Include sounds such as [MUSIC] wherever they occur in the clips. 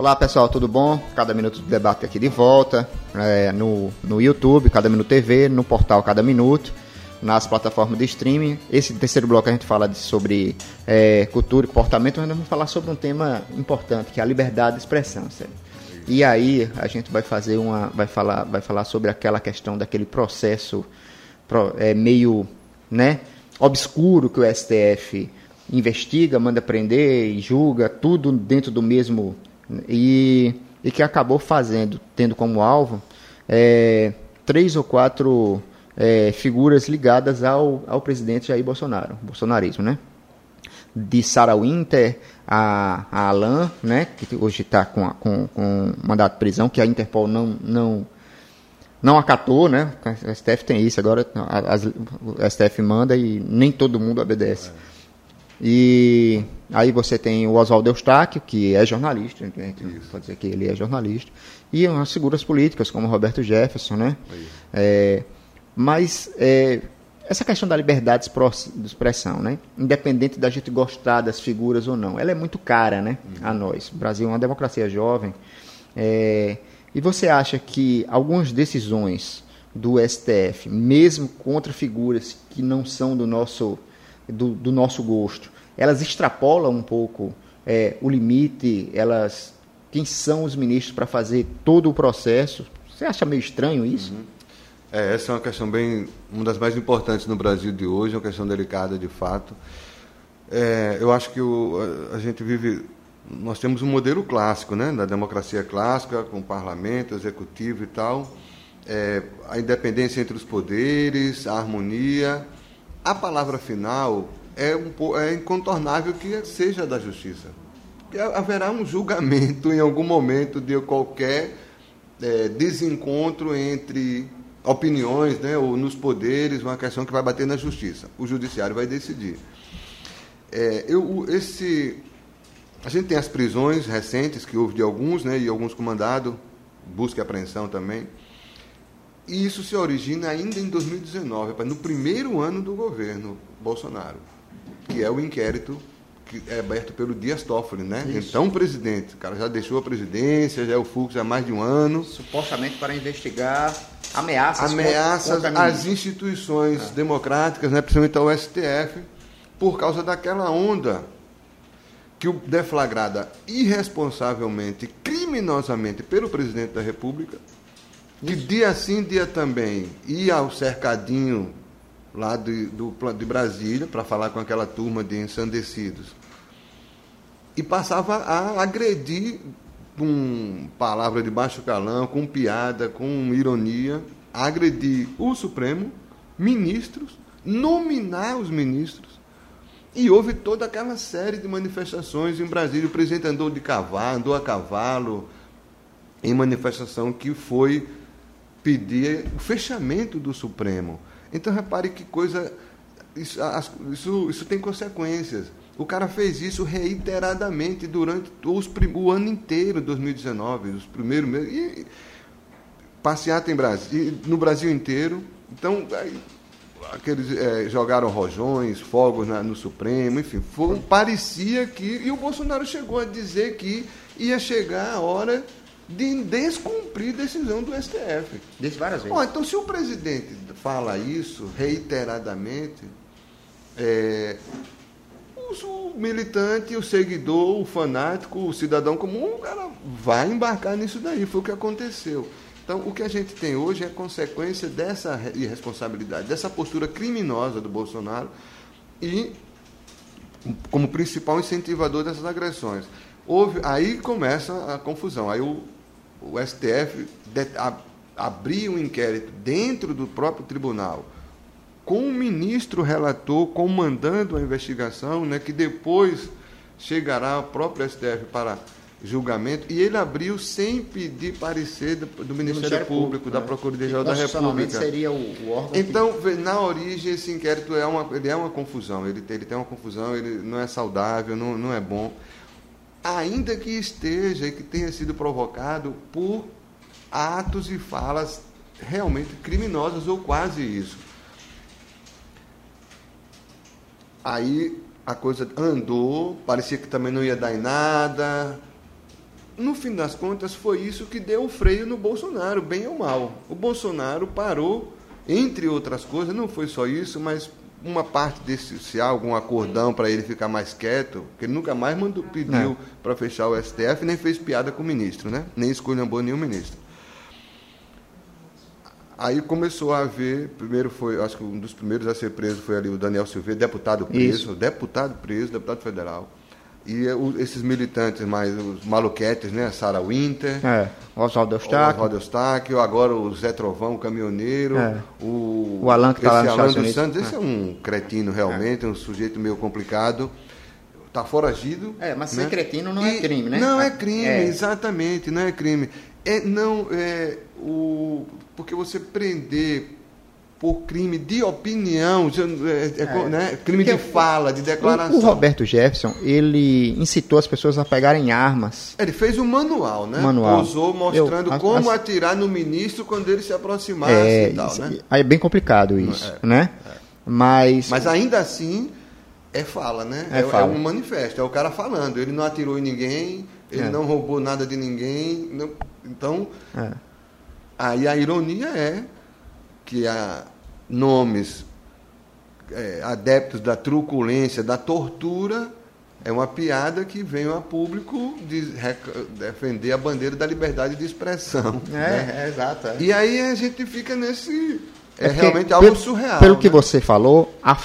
Olá pessoal, tudo bom? Cada Minuto do Debate aqui de volta, é, no, no YouTube, Cada Minuto TV, no portal Cada Minuto, nas plataformas de streaming. Esse terceiro bloco a gente fala de, sobre é, cultura e comportamento, mas nós vamos falar sobre um tema importante, que é a liberdade de expressão. Certo? E aí a gente vai fazer uma. vai falar, vai falar sobre aquela questão daquele processo é, meio né, obscuro que o STF investiga, manda prender e julga, tudo dentro do mesmo e, e que acabou fazendo, tendo como alvo é, três ou quatro é, figuras ligadas ao, ao presidente Jair Bolsonaro, bolsonarismo, né? De Sarah Winter a, a Alain, né, que hoje está com, com, com mandato de prisão, que a Interpol não, não, não acatou, né? A STF tem isso, agora a, a STF manda e nem todo mundo obedece. É. E aí você tem o Oswaldo Eustáquio, que é jornalista, a gente pode dizer que ele é jornalista, e umas figuras políticas como Roberto Jefferson, né? É, mas é, essa questão da liberdade de expressão, né? Independente da gente gostar das figuras ou não, ela é muito cara, né? Uhum. A nós. O Brasil é uma democracia jovem. É, e você acha que algumas decisões do STF, mesmo contra figuras que não são do nosso do, do nosso gosto, elas extrapolam um pouco é, o limite, elas quem são os ministros para fazer todo o processo. Você acha meio estranho isso? Uhum. É, essa é uma questão bem, uma das mais importantes no Brasil de hoje, uma questão delicada de fato. É, eu acho que o, a, a, gente vive, nós temos um modelo clássico, né, da democracia clássica, com parlamento, executivo e tal, é, a independência entre os poderes, a harmonia, a palavra final é, um, é incontornável que seja da justiça. Haverá um julgamento em algum momento de qualquer é, desencontro entre opiniões, né, ou nos poderes, uma questão que vai bater na justiça. O judiciário vai decidir. É, eu, esse, a gente tem as prisões recentes que houve de alguns, né, e alguns comandados, busca e apreensão também. E isso se origina ainda em 2019, no primeiro ano do governo Bolsonaro, que é o inquérito que é aberto pelo Dias Toffoli, né? Isso. Então, presidente, o cara já deixou a presidência, já é o fluxo há mais de um ano. Supostamente para investigar ameaças, ameaças às instituições é. democráticas, né? principalmente ao STF, por causa daquela onda que o deflagrada irresponsavelmente, criminosamente pelo presidente da República, que dia sim, dia também ia ao cercadinho lá de, do, de Brasília para falar com aquela turma de ensandecidos e passava a agredir com palavra de baixo calão, com piada, com ironia, agredir o Supremo, ministros, nominar os ministros. E houve toda aquela série de manifestações em Brasília. O presidente andou de cavalo, andou a cavalo em manifestação que foi pedir o fechamento do Supremo. Então repare que coisa. Isso, isso, isso tem consequências. O cara fez isso reiteradamente durante os, o ano inteiro de 2019, os primeiros meses. E passeata em Brasil, no Brasil inteiro. Então, aí, aqueles é, jogaram rojões, fogos na, no Supremo, enfim, foi, parecia que. E o Bolsonaro chegou a dizer que ia chegar a hora de descumprir decisão do STF. Disse várias vezes. Oh, então, se o presidente fala isso reiteradamente, é, o militante, o seguidor, o fanático, o cidadão comum, o cara vai embarcar nisso daí. Foi o que aconteceu. Então, o que a gente tem hoje é consequência dessa irresponsabilidade, dessa postura criminosa do Bolsonaro e como principal incentivador dessas agressões. Houve, aí começa a confusão. Aí o, o STF de, a, abriu um inquérito dentro do próprio tribunal, com o ministro relator comandando a investigação, né, que depois chegará ao próprio STF para julgamento, e ele abriu sem pedir parecer do, do Ministério, Ministério, Público, Público da né? Procuradoria-Geral da República. seria o, o órgão Então, que... na origem, esse inquérito é uma, ele é uma confusão, ele tem, ele tem uma confusão, ele não é saudável, não, não é bom ainda que esteja e que tenha sido provocado por atos e falas realmente criminosas ou quase isso. Aí a coisa andou, parecia que também não ia dar em nada. no fim das contas, foi isso que deu o freio no Bolsonaro, bem ou mal. O Bolsonaro parou, entre outras coisas, não foi só isso, mas uma parte desse, se há algum acordão para ele ficar mais quieto, que ele nunca mais mandou, pediu para fechar o STF, nem fez piada com o ministro, né? nem escolheu nenhum ministro. Aí começou a haver, primeiro foi, acho que um dos primeiros a ser preso foi ali o Daniel Silveira, deputado preso, Isso. deputado preso, deputado federal. E o, esses militantes mais, os maluquetes, né? Sarah Winter. É, Oswaldo Eustáquio. Oswaldo Eustáquio, agora o Zé Trovão, o caminhoneiro. É. O, o Alan que está lá no Alan dos Santos, esse é. é um cretino realmente, é. um sujeito meio complicado. Está foragido. É, mas ser né? cretino não é e é crime, né? Não é crime, é. exatamente, não é crime. É, não, é, o, porque você prender por crime de opinião, é, é, é, né? crime de fala, de declaração. O, Roberto Jefferson, ele incitou as pessoas a pegarem armas. Ele fez um manual, né? Manual. Posou mostrando Eu, como atirar no ministro quando ele se aproximasse é, e tal, né? Aí é bem complicado isso, é, né? É. Mas... Mas ainda assim, é fala, né? É, fala. um manifesto, é o cara falando. Ele não atirou em ninguém, ele não roubou nada de ninguém. Não, então, aí a ironia é que há nomes é, adeptos da truculência, da tortura, é uma piada que vem a público de defender a bandeira da liberdade de expressão. É, né? é exato. É. E aí a gente fica nesse. É, é realmente algo pelo, surreal. Pelo né? que você falou, a,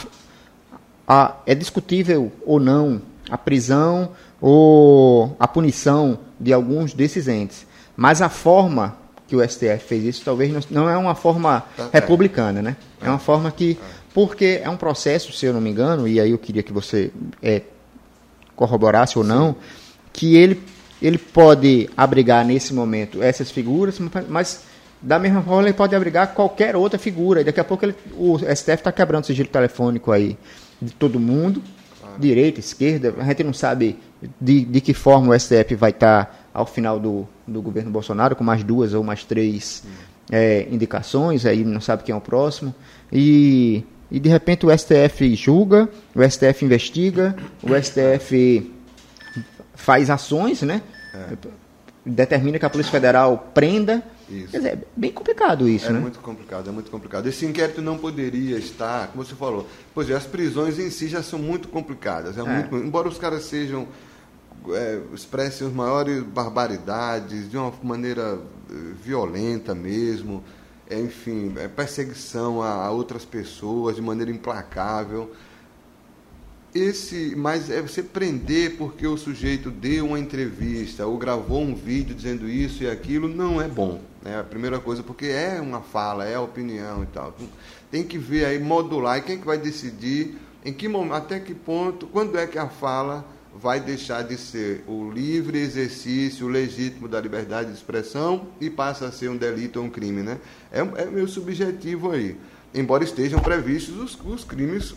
a, é discutível ou não a prisão ou a punição de alguns desses entes. Mas a forma que o STF fez isso, talvez não, não é uma forma tá republicana, né? É uma forma que, porque é um processo, se eu não me engano, e aí eu queria que você é, corroborasse ou não, que ele, ele pode abrigar nesse momento essas figuras, mas da mesma forma ele pode abrigar qualquer outra figura. E daqui a pouco ele, o STF está quebrando o sigilo telefônico aí de todo mundo, direita, esquerda, a gente não sabe de, de que forma o STF vai estar tá ao final do, do governo Bolsonaro, com mais duas ou mais três é, indicações, aí não sabe quem é o próximo. E, e de repente o STF julga, o STF investiga, o STF faz ações, né? É. Determina que a Polícia Federal prenda. Isso. Quer dizer, é bem complicado isso, é né? É muito complicado, é muito complicado. Esse inquérito não poderia estar, como você falou, pois é, as prisões em si já são muito complicadas. É, é. Muito, embora os caras sejam é, expressem as maiores barbaridades de uma maneira eh, violenta mesmo, é, enfim, é perseguição a, a, outras pessoas de maneira implacável. Esse, mas é você prender porque o sujeito deu uma entrevista ou gravou um vídeo dizendo isso e aquilo não é bom. Né? A primeira coisa, porque é uma fala, é opinião e tal. Tem que ver aí, modular, e quem que vai decidir, em que até que ponto, quando é que a fala vai deixar de ser o livre exercício legítimo da liberdade de expressão e passa a ser um delito ou um crime, né? É, é meu subjetivo aí. Embora estejam previstos os, os crimes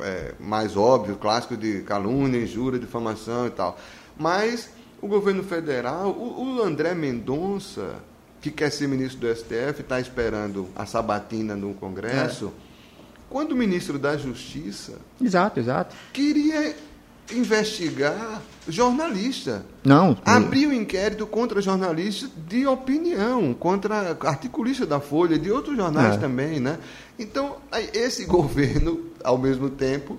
é, mais óbvios, clássicos de calúnia, injúria, difamação e tal. Mas o governo federal, o, o André Mendonça, que quer ser ministro do STF, está esperando a sabatina no Congresso. É. Quando o ministro da Justiça. Exato, exato. Queria investigar jornalista. Não. Abrir um inquérito contra jornalistas de opinião, contra articulista da Folha, de outros jornais é. também, né? Então, esse [LAUGHS] governo, ao mesmo tempo,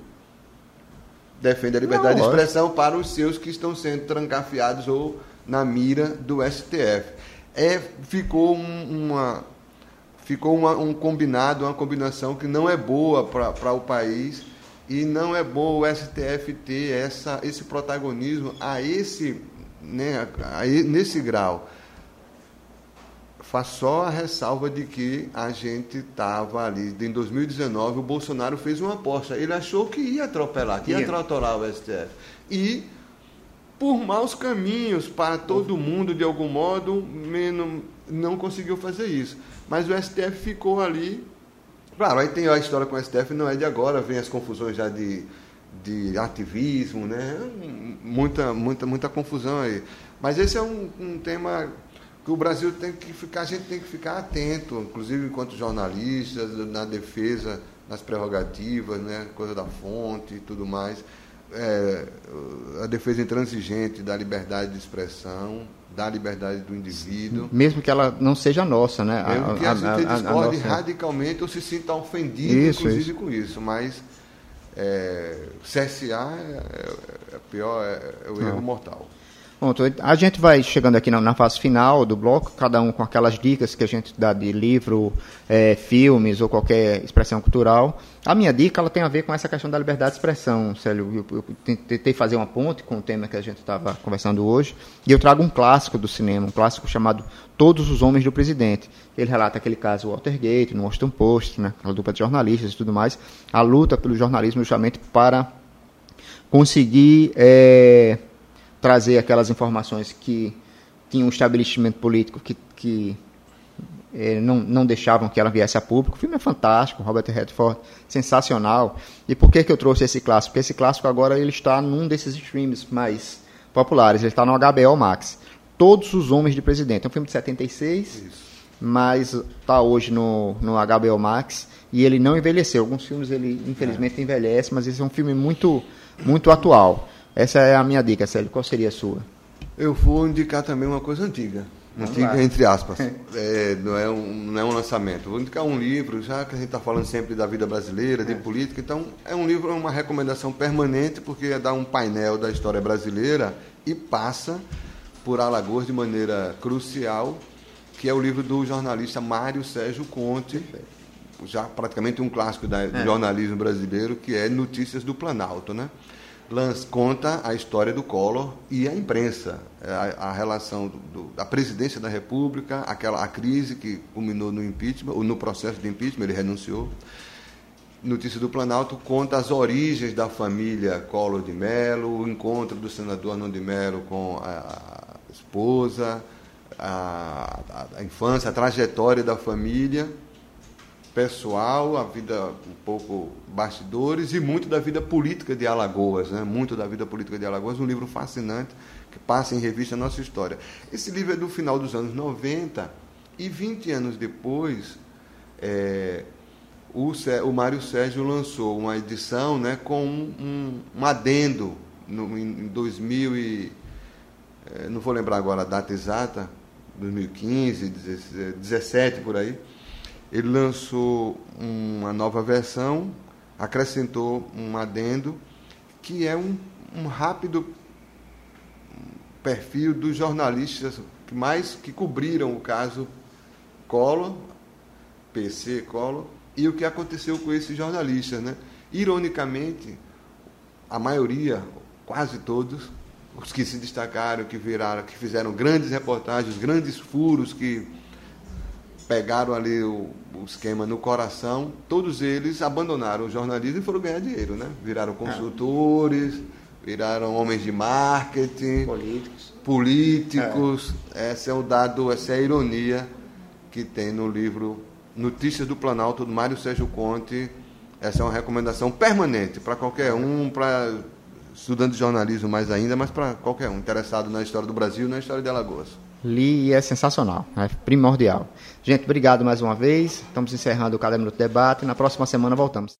defende a liberdade Não, de expressão para os seus que estão sendo trancafiados ou na mira do STF. É, ficou um, uma ficou uma, um combinado, uma combinação que não é boa para o país e não é bom o STF ter essa, esse protagonismo a esse, né, a, nesse grau. Faz só a ressalva de que a gente estava ali, em 2019, o Bolsonaro fez uma aposta. Ele achou que ia atropelar, que ia atropelar o STF. E, por maus caminhos para todo mundo, de algum modo, não conseguiu fazer isso. Mas o STF ficou ali Claro, aí tem a história com o STF, não é de agora, vem as confusões já de, de ativismo, né? Muita, muita, muita confusão aí. Mas esse é um, um tema que o Brasil tem que ficar, a gente tem que ficar atento, inclusive enquanto jornalistas, na defesa das prerrogativas, né? coisa da fonte e tudo mais. É, a defesa intransigente da liberdade de expressão, da liberdade do indivíduo. Mesmo que ela não seja noxa, né? Mesmo que a, a, gente a, discorde radicalmente ou se sinta ofendido, isso, inclusive, isso. com isso. Mas é, CSA é, é, é pior, é, é o erro mortal. Pronto, a gente vai chegando aqui na, na, fase final do bloco, cada um com aquelas dicas que a gente dá de livro, é, filmes ou qualquer expressão cultural. A minha dica ela tem a ver com essa questão da liberdade de expressão, Célio. Eu, eu tentei fazer uma ponte com o tema que a gente estava conversando hoje, e eu trago um clássico do cinema, um clássico chamado Todos os Homens do Presidente. Ele relata aquele caso Watergate, no Washington Post, né, aquela dupla de jornalistas e tudo mais, a luta pelo jornalismo justamente para conseguir... É, trazer aquelas informações que tinham um estabelecimento político que, que eh, não, não deixavam que ela viesse a público. O filme é fantástico, Robert Redford, sensacional. E por que, que eu trouxe esse clássico? Porque esse clássico agora ele está num desses streams mais populares, ele está no HBO Max. Todos os Homens de Presidente. É um filme de 76, Isso. mas está hoje no, no HBO Max e ele não envelheceu. Alguns filmes ele infelizmente é. envelhece, mas esse é um filme muito, muito atual. Essa é a minha dica, Célio. Qual seria a sua? Eu vou indicar também uma coisa antiga. Antiga, entre aspas. [LAUGHS] É, não, é um, não é um lançamento. Vou indicar um livro, já que a gente está falando sempre da vida brasileira, de é. política. Então, é um livro, é uma recomendação permanente, porque é dar um painel da história brasileira e passa por Alagoas de maneira crucial, que é o livro do jornalista Mário Sérgio Conte, já praticamente um clássico do é. jornalismo brasileiro, que é Notícias do Planalto, né? Lance conta a história do Collor e a imprensa, é, a, a relação do, do, da presidência da República, aquela a crise que culminou no impeachment, ou no processo de impeachment, ele renunciou. Notícia do Planalto conta as origens da família Collor de Mello, o encontro do senador Arnaldo de Mello com a, a esposa, a, a, a infância, a trajetória da família pessoal, a vida um pouco bastidores e muito da vida política de Alagoas, né? Muito da vida política de Alagoas, um livro fascinante que passa em revista a nossa história. Esse livro é do final dos anos 90 e 20 anos depois, é, o, o Mário Sérgio lançou uma edição né, com um, um, adendo no, em 2000 e, é, não vou lembrar agora a data exata, 2015, 17 por aí, ele lançou uma nova versão, acrescentou um adendo, que é um, um rápido perfil dos jornalistas que mais que cobriram o caso Collor, PC Collor, e o que aconteceu com esses jornalistas. Né? Ironicamente, a maioria, quase todos, os que se destacaram, que viraram, que fizeram grandes reportagens, grandes furos, que pegaram ali o, o, esquema no coração, todos eles abandonaram o jornalismo e foram ganhar dinheiro, né? Viraram é. consultores, viraram homens de marketing, políticos. Políticos. É. Esse é o dado, essa é a ironia que tem no livro Notícias do Planalto, do Mário Sérgio Conte. Essa é uma recomendação permanente para qualquer um, para estudante de jornalismo mais ainda, mas para qualquer um interessado na história do Brasil e na história de Alagoas li e é sensacional, é primordial. Gente, obrigado mais uma vez. Estamos encerrando o Cada Minuto Debate. Na próxima semana voltamos.